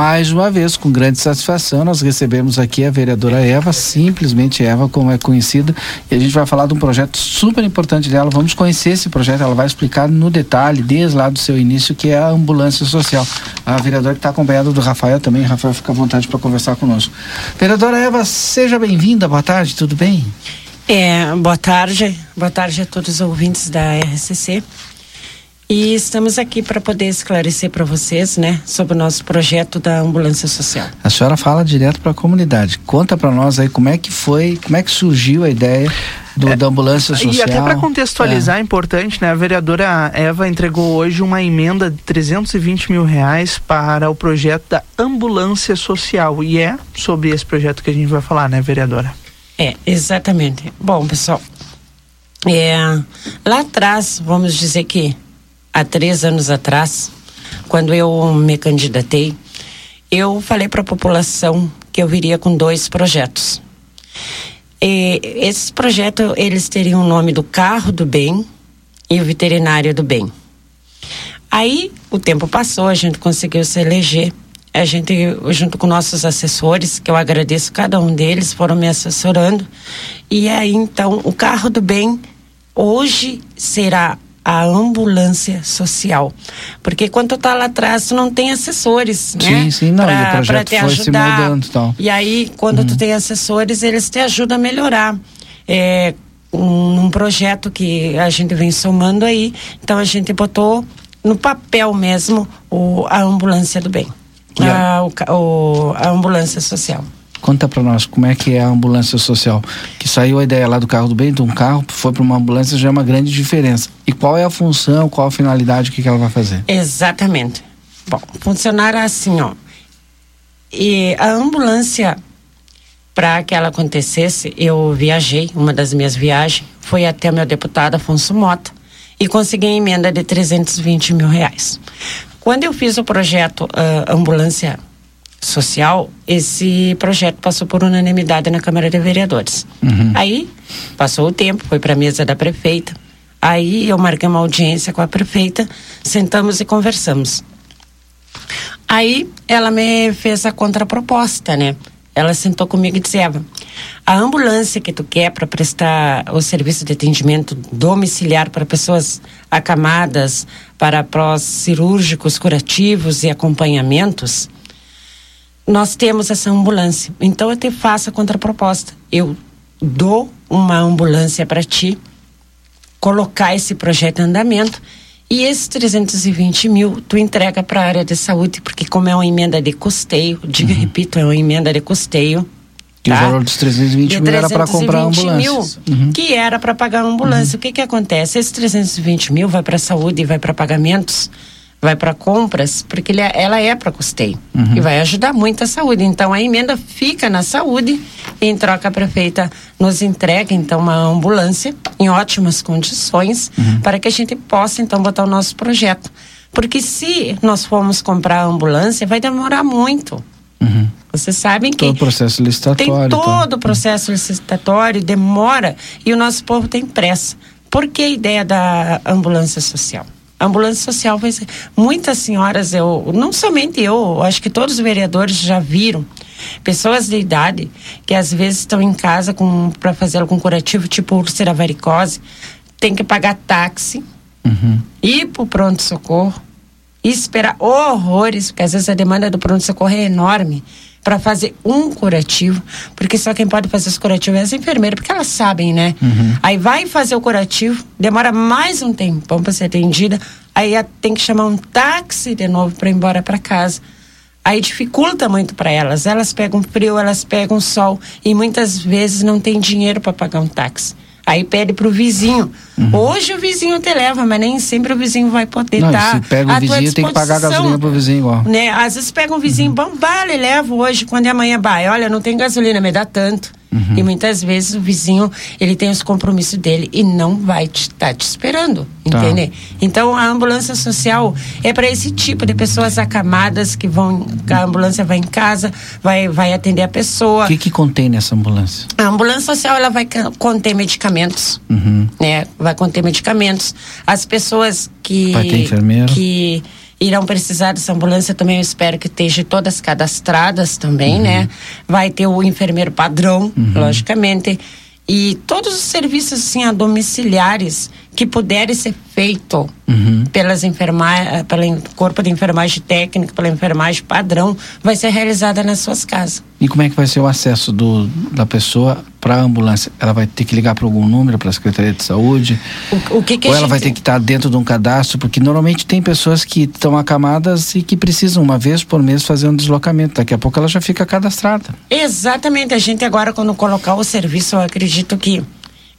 Mais uma vez, com grande satisfação, nós recebemos aqui a vereadora Eva, simplesmente Eva, como é conhecida, e a gente vai falar de um projeto super importante dela. Vamos conhecer esse projeto, ela vai explicar no detalhe, desde lá do seu início, que é a ambulância social. A vereadora que está acompanhada do Rafael também. Rafael, fica à vontade para conversar conosco. Vereadora Eva, seja bem-vinda, boa tarde, tudo bem? É, boa tarde, boa tarde a todos os ouvintes da RCC. E estamos aqui para poder esclarecer para vocês, né, sobre o nosso projeto da ambulância social. A senhora fala direto para a comunidade. Conta para nós aí como é que foi, como é que surgiu a ideia do, é, da ambulância social. E até para contextualizar, é. é. importante, né? A vereadora Eva entregou hoje uma emenda de 320 mil reais para o projeto da ambulância social. E é sobre esse projeto que a gente vai falar, né, vereadora? É, exatamente. Bom, pessoal, é, lá atrás, vamos dizer que há três anos atrás, quando eu me candidatei, eu falei para a população que eu viria com dois projetos. E esses projetos, eles teriam o nome do carro do bem e o veterinário do bem. Aí o tempo passou, a gente conseguiu se eleger. A gente, junto com nossos assessores, que eu agradeço cada um deles, foram me assessorando. E aí então o carro do bem hoje será a ambulância social. Porque quando tu tá lá atrás, tu não tem assessores, né? Sim, sim, não, pra, e o projeto te foi ajudar. se mudando então. E aí, quando uhum. tu tem assessores, eles te ajudam a melhorar. É, um, um projeto que a gente vem somando aí, então a gente botou no papel mesmo o, a ambulância do bem. A, o, a ambulância social. Conta para nós como é que é a ambulância social. Que saiu a ideia lá do carro do bem, de um carro foi para uma ambulância já é uma grande diferença. E qual é a função, qual a finalidade, o que, que ela vai fazer? Exatamente. Bom, funcionar assim, ó. E a ambulância, para que ela acontecesse, eu viajei, uma das minhas viagens foi até o meu deputado Afonso Mota e consegui a emenda de 320 mil reais. Quando eu fiz o projeto uh, Ambulância social, esse projeto passou por unanimidade na Câmara de Vereadores. Uhum. Aí, passou o tempo, foi para a mesa da prefeita. Aí eu marquei uma audiência com a prefeita, sentamos e conversamos. Aí ela me fez a contraproposta, né? Ela sentou comigo e disse: Eva, a ambulância que tu quer para prestar o serviço de atendimento domiciliar para pessoas acamadas, para prós cirúrgicos curativos e acompanhamentos, nós temos essa ambulância. Então eu te faço a contraproposta. Eu dou uma ambulância para ti, colocar esse projeto em andamento e esses 320 mil tu entrega para a área de saúde, porque como é uma emenda de custeio, digo uhum. repito, é uma emenda de custeio. Que tá? o valor dos 320 mil era para comprar ambulância. Mil, uhum. Que era para pagar a ambulância. Uhum. O que que acontece? Esses 320 mil vai para saúde e vai para pagamentos vai para compras, porque ele, é, ela é para custeio uhum. e vai ajudar muito a saúde. Então a emenda fica na saúde e em troca a prefeita nos entrega então uma ambulância em ótimas condições uhum. para que a gente possa então botar o nosso projeto. Porque se nós formos comprar a ambulância, vai demorar muito. Uhum. Vocês sabem que todo o processo licitatório, tem todo o então. processo licitatório demora e o nosso povo tem pressa. Por que a ideia da ambulância social? A ambulância social vai ser. Muitas senhoras, eu, não somente eu, acho que todos os vereadores já viram pessoas de idade que às vezes estão em casa para fazer algum curativo, tipo úlcera varicose, tem que pagar táxi, uhum. ir para o pronto-socorro, esperar horrores, porque às vezes a demanda do pronto-socorro é enorme para fazer um curativo, porque só quem pode fazer esse curativo é as enfermeiras, porque elas sabem, né? Uhum. Aí vai fazer o curativo, demora mais um tempão para ser atendida, aí tem que chamar um táxi de novo para ir embora para casa. Aí dificulta muito para elas. Elas pegam frio, elas pegam sol e muitas vezes não tem dinheiro para pagar um táxi. Aí pede pro vizinho. Uhum. Hoje o vizinho te leva, mas nem sempre o vizinho vai poder estar. Tá se pega o vizinho, tem que pagar a gasolina pro vizinho igual. Né? Às vezes pega um vizinho, uhum. bom, vale, levo hoje, quando é amanhã vai. Olha, não tem gasolina, me dá tanto. Uhum. E muitas vezes o vizinho, ele tem os compromissos dele e não vai estar te, tá te esperando, tá. entende? Então a ambulância social é para esse tipo de pessoas acamadas que vão, a ambulância vai em casa, vai, vai atender a pessoa. O que que contém nessa ambulância? A ambulância social ela vai conter medicamentos, uhum. né? Vai conter medicamentos. As pessoas que vai ter enfermeiro. que irão precisar dessa ambulância também, eu espero que estejam todas cadastradas também, Uhum. né? Vai ter o enfermeiro padrão, logicamente. E todos os serviços assim, a domiciliares que puderem ser feitos Uhum. pelas enferma pelo corpo de enfermagem técnica, pela enfermagem padrão, vai ser realizada nas suas casas. E como é que vai ser o acesso do, da pessoa para a ambulância? Ela vai ter que ligar para algum número, para a Secretaria de Saúde? O, o que que ou ela vai gente- ter que estar dentro de um cadastro? Porque normalmente tem pessoas que estão acamadas e que precisam uma vez por mês fazer um deslocamento. Daqui a pouco ela já fica cadastrada. Exatamente, a gente agora quando colocar o serviço, eu acredito que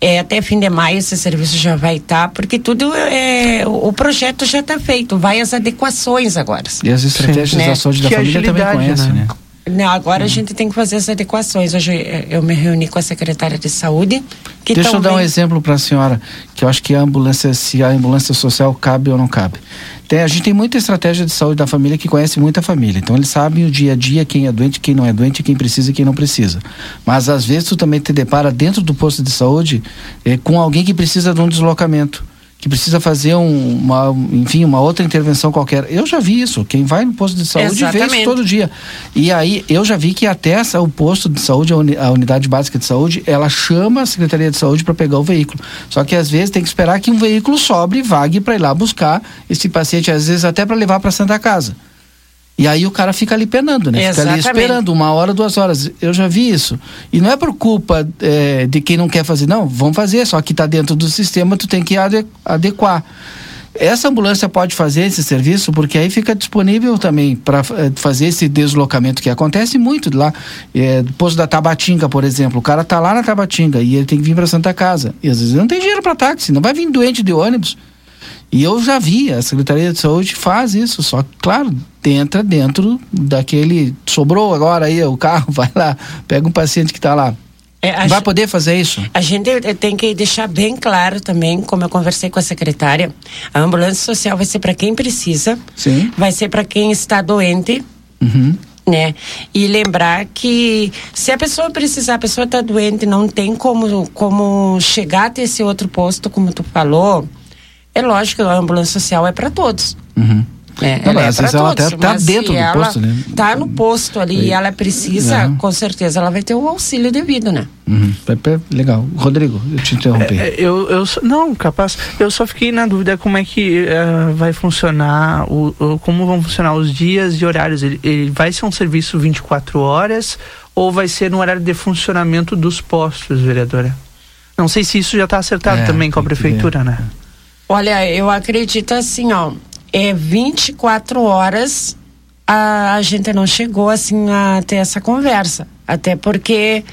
é, até fim de maio esse serviço já vai estar, porque tudo é, o projeto já está feito, vai as adequações agora. E as estratégias né? da saúde da Que família também conhecem, né? né? Não, agora a gente tem que fazer as adequações. Hoje eh, eu me reuni com a secretária de saúde. Que Deixa eu dar um também- exemplo para a senhora, que eu acho que a ambulância, se a ambulância social cabe ou não cabe. Tem, a gente tem muita estratégia de saúde da família que conhece muita família. Então eles sabem o dia a dia quem é doente, quem não é doente, quem precisa e quem não precisa. Mas às vezes tu também te depara dentro do posto de saúde eh, com alguém que precisa de um deslocamento. Que precisa fazer um, uma, enfim, uma outra intervenção qualquer. Eu já vi isso. Quem vai no posto de saúde vê isso todo dia. E aí eu já vi que até essa, o posto de saúde, a, uni- a unidade básica de saúde, ela chama a Secretaria de Saúde para pegar o veículo. Só que às vezes tem que esperar que um veículo sobre e vague para ir lá buscar esse paciente, às vezes até para levar para Santa Casa. E aí o cara fica ali penando, né? Fica ali Exatamente. esperando uma hora, duas horas. Eu já vi isso. E não é por culpa eh, de quem não quer fazer, não. Vão fazer, só que está dentro do sistema, tu tem que ade- adequar. Essa ambulância pode fazer esse serviço porque aí fica disponível também para fazer esse deslocamento que acontece muito lá. É, do posto da Tabatinga, por exemplo. O cara tá lá na Tabatinga e ele tem que vir para Santa Casa. E às vezes não tem dinheiro para táxi, não vai vir doente de ônibus. E eu já vi, a Secretaria de Saúde faz isso, só que, claro, entra dentro daquele. Sobrou agora aí o carro, vai lá, pega um paciente que está lá. É, a Vai poder fazer isso? A gente tem que deixar bem claro também, como eu conversei com a secretária, a ambulância social vai ser para quem precisa, Sim. vai ser para quem está doente, Uhum. né? E lembrar que se a pessoa precisar, a pessoa está doente, não tem como, como chegar até esse outro posto, como tu falou, é lógico que a ambulância social é para todos. Uhum. É, Não, ela é às ela todos, até tá mas dentro do posto, né? Tá no posto ali e ela precisa, É. com certeza, ela vai ter o auxílio devido, né? Uhum. Legal. Rodrigo, eu te interrompi. É, eu, eu só- não, capaz. Eu só fiquei na dúvida como é que eh, vai funcionar, o, o- como vão funcionar os dias e horários. Ele, ele vai ser um serviço 24 horas ou vai ser no horário de funcionamento dos postos, vereadora? Não sei se isso já está acertado É, também com a prefeitura, né? Olha, eu acredito assim, ó, é 24 horas a, a gente não chegou assim a ter essa conversa, até porque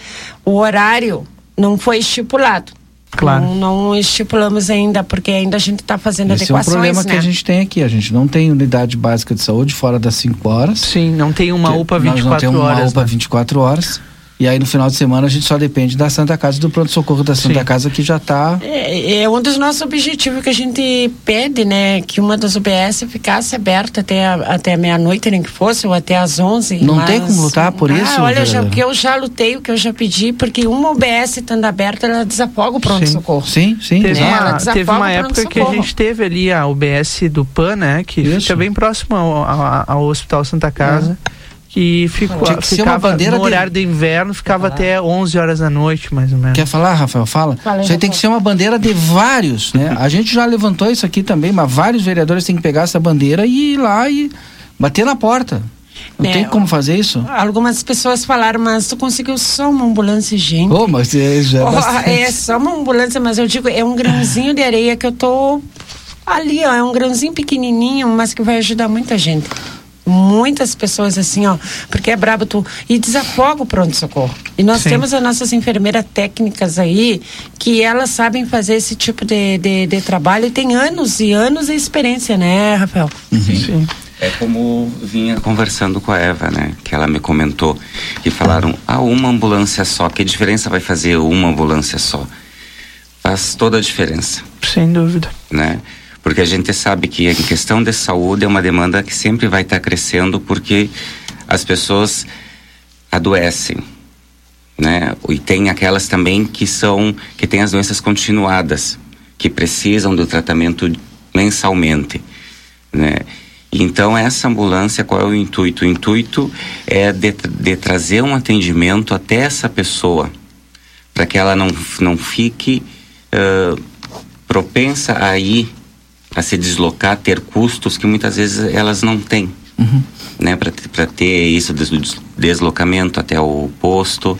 o horário não foi estipulado. Claro. Não, não estipulamos ainda, porque ainda a gente está fazendo Esse é um adequações, problema né? que a gente tem aqui. A gente não tem unidade básica de saúde fora das 5 horas. Sim, não tem uma UPA nós não 24 temos horas. uma UPA né? 24 horas. E aí no final de semana a gente só depende da Santa Casa e do pronto-socorro da Santa Sim. Casa que já está. É, é um dos nossos objetivos que a gente pede, né? Que uma das UBS ficasse aberta até, a- até meia-noite, nem que fosse, ou até às 11. Não mas- tem como lutar por Ah, isso, Olha, já, o que eu já lutei, o que eu já pedi, porque uma UBS estando aberta, ela desafoga o pronto-socorro. Sim, sim. Teve, Né? Uma, teve uma época que a gente teve ali a UBS do PAN, né? Que Isso. fica bem próximo ao, ao- ao Hospital Santa Casa. Que ficou, Tinha que ser uma ficava bandeira no de- horário de inverno, ficava até 11 horas da noite, mais ou menos. Quer falar, Rafael? Fala. Fala aí, Isso aí tem que ser uma bandeira de vários, né? A gente já levantou isso aqui também, mas vários vereadores têm que pegar essa bandeira e ir lá e bater na porta. Não É, tem como fazer isso? Algumas pessoas falaram, mas tu conseguiu só uma ambulância, gente. Ô, mas é, já é bastante. é só uma ambulância, mas eu digo, é um grãozinho de areia que eu tô ali, ó, é um grãozinho pequenininho, mas que vai ajudar muita gente. Muitas pessoas assim, ó, porque é brabo tu e desafoga o pronto-socorro. E nós Sim. temos as nossas enfermeiras técnicas aí que elas sabem fazer esse tipo de, de, de trabalho e tem anos e anos de experiência, né, Rafael? Sim. É como vinha conversando com a Eva, né? Que ela me comentou que falaram, ah, uma ambulância só. Que diferença vai fazer uma ambulância só? Faz toda a diferença, Sem dúvida. né? Porque a gente sabe que em questão de saúde é uma demanda que sempre vai estar crescendo porque as pessoas adoecem, né? E tem aquelas também que são que têm as doenças continuadas, que precisam do tratamento mensalmente, né? Então, essa ambulância, qual é o intuito? O intuito é de, de trazer um atendimento até essa pessoa, para que ela não, não fique uh, propensa a ir, a se deslocar, ter custos que muitas vezes elas não têm. Uhum. Né, para ter isso, deslocamento até o posto,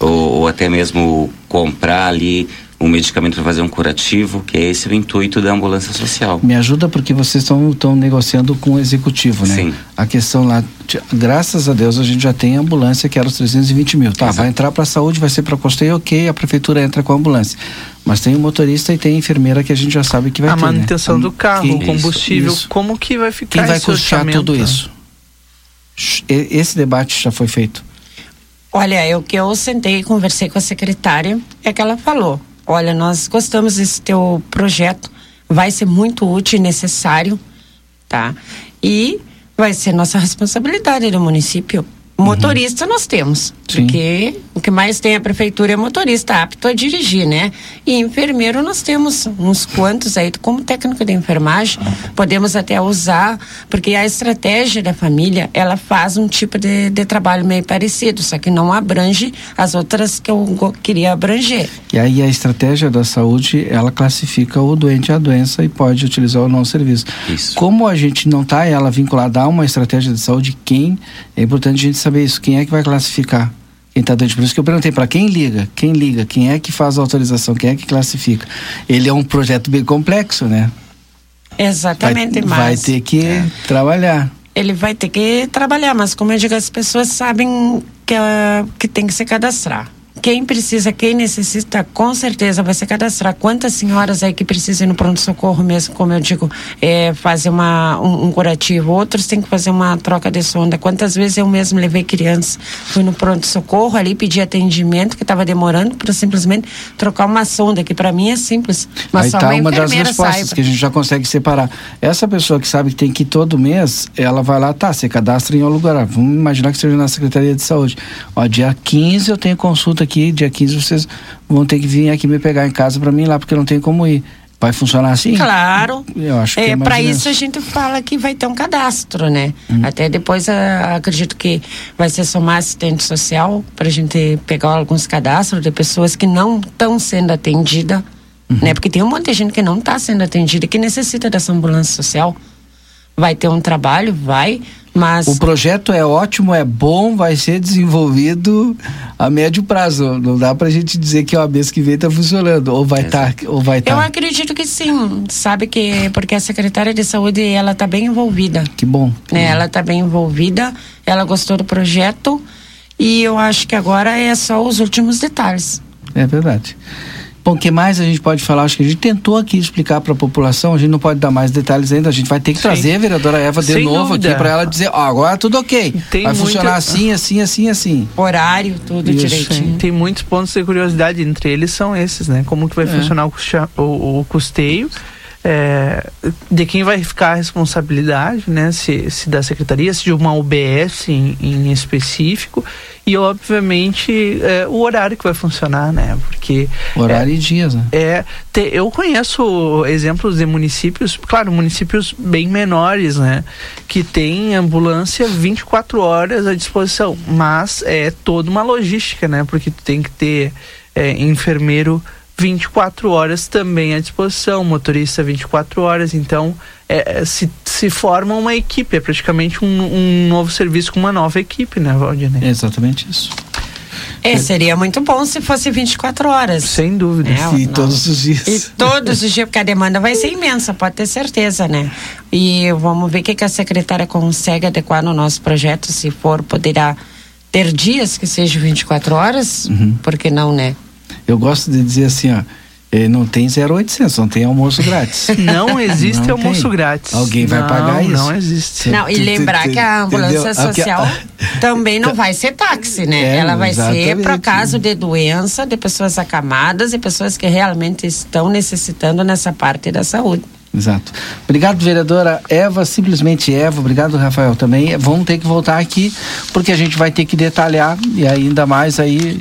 ou, ou até mesmo comprar ali um medicamento para fazer um curativo, que é esse o intuito da ambulância social. Me ajuda porque vocês estão negociando com o executivo, né? Sim. A questão lá, graças a Deus a gente já tem ambulância que era os 320 mil. Tá, Exato. vai entrar para a saúde, vai ser para custeio, ok, a prefeitura entra com a ambulância. Mas tem o motorista e tem a enfermeira que a gente já sabe que vai a ter. A manutenção né? do carro, o combustível, isso. como que vai ficar Quem vai custear tudo isso? Esse debate já foi feito. Olha, eu que eu sentei e conversei com a secretária, é que ela falou olha, nós gostamos desse teu projeto, vai ser muito útil e necessário, tá? E vai ser nossa responsabilidade do município Uhum. Motorista nós temos, Sim. porque o que mais tem a prefeitura é motorista apto a dirigir, né? E enfermeiro nós temos uns quantos aí, como técnico de enfermagem, podemos até usar, porque a estratégia da família, ela faz um tipo de, de trabalho meio parecido, só que não abrange as outras que eu queria abranger. E aí a estratégia da saúde, ela classifica o doente a doença e pode utilizar ou não o serviço. Isso. Como a gente não está ela vinculada a uma estratégia de saúde, quem é importante a gente saber isso. Quem é que vai classificar? Quem está doente. Por isso que eu perguntei para quem liga, quem liga, quem é que faz a autorização, quem é que classifica. Ele é um projeto bem complexo, né? Exatamente, vai, mas. Vai ter que é. trabalhar. Ele vai ter que trabalhar, mas como eu digo, as pessoas sabem que, uh, que tem que se cadastrar quem precisa, quem necessita, com certeza vai se cadastrar. Quantas senhoras aí que precisam ir no pronto-socorro mesmo, como eu digo, é, fazer uma, um, um, curativo, outros têm que fazer uma troca de sonda. Quantas vezes eu mesmo levei crianças, fui no pronto-socorro ali, pedi atendimento que estava demorando para simplesmente trocar uma sonda, que para mim é simples. Mas aí só tá uma, uma das respostas saiba. que a gente já consegue separar. Essa pessoa que sabe que tem que ir todo mês, ela vai lá, tá, você cadastra em um lugar. Vamos imaginar que seja na Secretaria de Saúde. Ó, dia 15 eu tenho consulta aqui, dia 15 vocês vão ter que vir aqui me pegar em casa para mim ir lá, porque não tem como ir. Vai funcionar assim? Claro. Eu acho que é, é para isso a gente fala que vai ter um cadastro, né? Hum. Até depois a, acredito que vai ser somar assistente social para a gente pegar alguns cadastros de pessoas que não estão sendo atendidas, uhum. né? Porque tem um monte de gente que não está sendo atendida que necessita dessa ambulância social. Vai ter um trabalho, vai, mas... O projeto é ótimo, é bom, vai ser desenvolvido a médio prazo. Não dá pra gente dizer que ó, mês que vem tá funcionando. Ou vai estar. Tá, ou vai tá. Eu acredito que sim. Sabe que. Porque a secretária de saúde, ela tá bem envolvida. Que bom. Né? Ela tá bem envolvida, ela gostou do projeto. E eu acho que agora é só os últimos detalhes. É verdade. Bom, o que mais a gente pode falar? Acho que a gente tentou aqui explicar para a população, a gente não pode dar mais detalhes ainda, a gente vai ter que Sim. trazer a vereadora Eva de Sem novo dúvida. aqui para ela dizer, ó, agora tudo ok. Tem vai funcionar assim, assim, assim, assim. Horário, tudo Isso. direitinho. Tem muitos pontos de curiosidade, entre eles são esses, né? Como que vai é. funcionar o, o, o custeio é, de quem vai ficar a responsabilidade, né? Se, se da secretaria, se de uma UBS em, em específico e obviamente é, o horário que vai funcionar, né? Porque horário é, e dias, né? É, te, eu conheço exemplos de municípios, claro, municípios bem menores, né? Que tem ambulância 24 horas à disposição, mas é toda uma logística, né? Porque tu tem que ter é, enfermeiro 24 horas também à disposição, motorista 24 horas, então é, é, se, se forma uma equipe, é praticamente um, um novo serviço com uma nova equipe, né, Valdinei? É exatamente isso. É, seria muito bom se fosse 24 horas. Sem dúvida. É, e não. todos os dias. E todos os dias, porque a demanda vai ser imensa, pode ter certeza, né? E vamos ver o que, que a secretária consegue adequar no nosso projeto, se for, poderá ter dias que sejam 24 horas, uhum. por que não, né? Eu gosto de dizer assim, ó. Eh, não tem 0800, não tem almoço grátis. Não existe não almoço tem. grátis. Alguém vai não, pagar isso. Não existe. Não, e lembrar que a ambulância social também não vai ser táxi, né? É, Ela vai exatamente. ser para caso de doença, de pessoas acamadas e pessoas que realmente estão necessitando nessa parte da saúde. Exato. Obrigado, vereadora Eva, simplesmente Eva. Obrigado, Rafael, também. Vamos ter que voltar aqui, porque a gente vai ter que detalhar e ainda mais aí,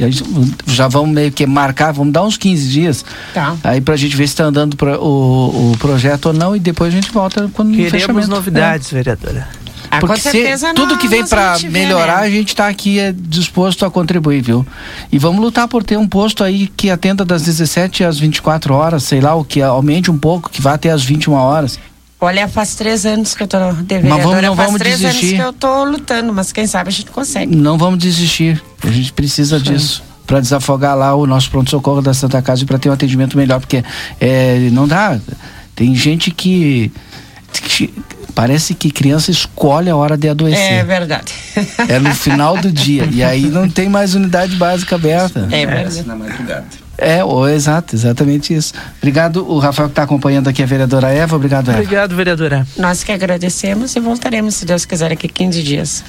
já vamos meio que marcar, vamos dar uns 15 dias. Tá. Aí pra gente ver se está andando pro, o, o projeto ou não e depois a gente volta quando Queremos novidades, é. vereadora. Ah, Porque se, tudo que vem para melhorar, né? a gente está aqui é, disposto a contribuir, viu? E vamos lutar por ter um posto aí que atenda das 17 às 24 horas, sei lá, o que aumente um pouco, que vá até às 21 horas. Olha, faz três anos que eu tô de vereadora. Mas vamos, não faz vamos três desistir. anos que eu tô lutando, mas quem sabe a gente consegue. Não vamos desistir. A gente precisa Sim. disso para desafogar lá o nosso pronto-socorro da Santa Casa e para ter um atendimento melhor, porque é, não dá. Tem gente que, que Parece que criança escolhe a hora de adoecer. É verdade. É no final do dia. E aí não tem mais unidade básica aberta. É verdade. Na madrugada. É, oh, exato, exatamente isso. Obrigado, o Rafael que está acompanhando aqui a vereadora Eva. Obrigado, Eva. Obrigado, vereadora. Nós que agradecemos e voltaremos, se Deus quiser, aqui 15 dias.